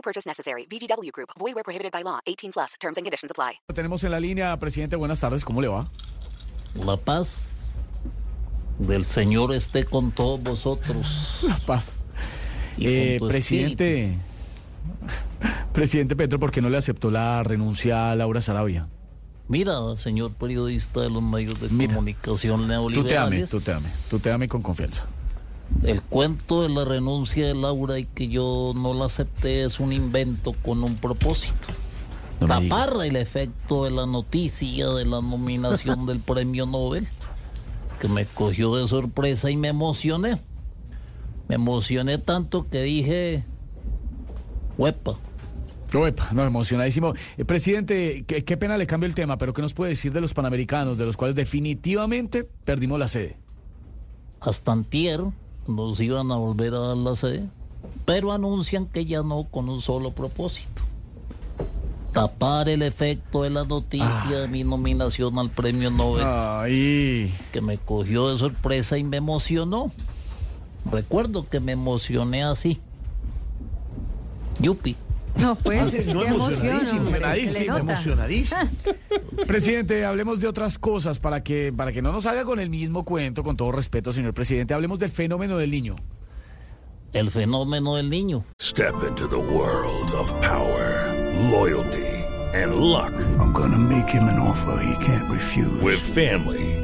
No purchase necessary. VGW Group. Void where prohibited by law. 18 plus. Terms and conditions apply. Tenemos en la línea, presidente, buenas tardes, ¿cómo le va? La paz del Señor esté con todos vosotros. La paz. Y Eh, con tu presidente, presidente Petro, ¿por qué no le aceptó la renuncia a Laura Sarabia? Mira, señor periodista de los medios de Mira. comunicación Tú te ame, neoliberales. tú te ame, tú te ame con confianza. El cuento de la renuncia de Laura y que yo no la acepté es un invento con un propósito. No. Tapar el efecto de la noticia de la nominación del premio Nobel, que me cogió de sorpresa y me emocioné. Me emocioné tanto que dije, huepa. Uepa, no, emocionadísimo. Eh, presidente, qué, qué pena le cambio el tema, pero ¿qué nos puede decir de los panamericanos, de los cuales definitivamente perdimos la sede? Hasta antier nos iban a volver a dar la sede, pero anuncian que ya no con un solo propósito. Tapar el efecto de la noticia de mi nominación al premio Nobel, Ay, que me cogió de sorpresa y me emocionó. Recuerdo que me emocioné así. Yupi. No, pues, no, emocionadísimo, nota. Emocionadísimo. presidente, hablemos de otras cosas para que, para que no nos haga con el mismo cuento, con todo respeto, señor presidente. Hablemos del fenómeno del niño. El fenómeno del niño. Step into the world of power, loyalty, and luck. I'm gonna make him an offer he can't refuse. With family,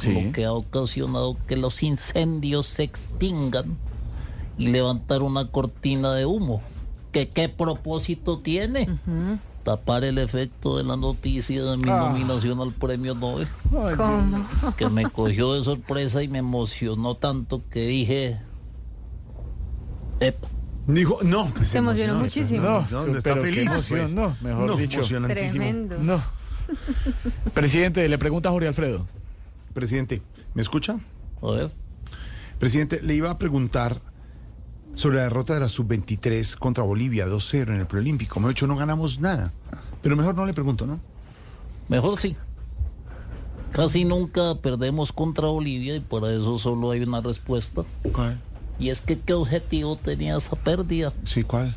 Sí. lo que ha ocasionado que los incendios se extingan y levantar una cortina de humo. ¿Que ¿Qué propósito tiene? Tapar el efecto de la noticia de mi Ah. nominación al premio Nobel, ¿Cómo? que me cogió de sorpresa y me emocionó tanto que dije, "Epa". Dijo, no, pues Se emocionó muchísimo. No, No, no, está feliz. emoción, pues. no, mejor dicho. emocionantísimo. Tremendo. No. Presidente, le pregunta a Jorge Alfredo. Presidente, ¿me escucha? A ver, Presidente, le iba a preguntar sobre la derrota de la sub-23 contra Bolivia, 2-0 en el preolímpico. Me ha dicho, no ganamos nada. Pero mejor no le pregunto, ¿no? mejor sí. Casi nunca perdemos contra Bolivia y para eso solo hay una respuesta. ¿Cuál? Y es que qué objetivo tenía esa pérdida. Sí, ¿cuál?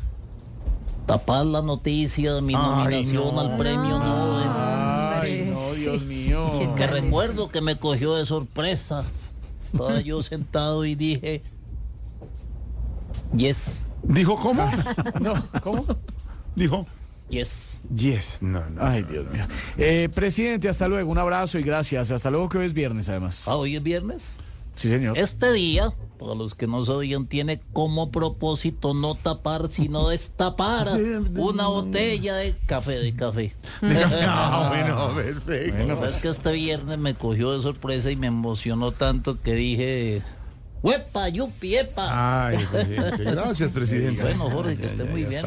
Tapar la noticia de mi Ay, nominación no. al premio Nobel. Dios mío. ¿Qué Que recuerdo que me cogió de sorpresa. Estaba yo sentado y dije, yes, ¿Dijo cómo? No, ¿cómo? Dijo, yes. yes. No, no. Ay, Dios mío. Eh, presidente, hasta luego. Un abrazo y gracias. Hasta luego que hoy es viernes, además. Ah, hoy es viernes. Sí, señor. Este día, para los que no sabían, tiene como propósito no tapar, sino destapar una botella de café, de café. No, bueno, perfecto. Bueno, Es que este viernes me cogió de sorpresa y me emocionó tanto que dije, ¡Huepa, yupi, epa! Ay, presidente. Gracias, presidente. Bueno, Jorge, que esté muy bien.